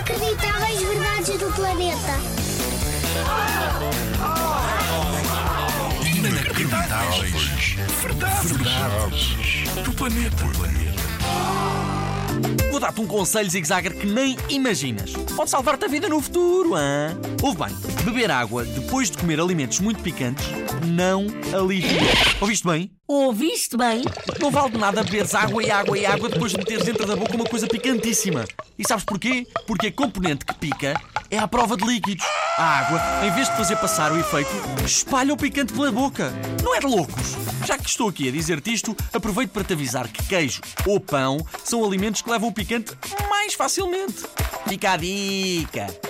Inacreditáveis verdades do planeta. Inacreditáveis. Verdades. Verdades. Do planeta. Vou dar-te um conselho zigzagger que nem imaginas. Pode salvar-te a vida no futuro, hã? Ouve bem, beber água depois de comer alimentos muito picantes não alivia. Ouviste bem? Ouviste bem? Não vale de nada beberes água e água e água depois de meteres dentro da boca uma coisa picantíssima. E sabes porquê? Porque a componente que pica é à prova de líquidos. A água, em vez de fazer passar o efeito, espalha o picante pela boca. Não é de loucos? Já que estou aqui a dizer-te isto, aproveito para te avisar que queijo ou pão são alimentos que levam o picante mais facilmente. Fica a dica!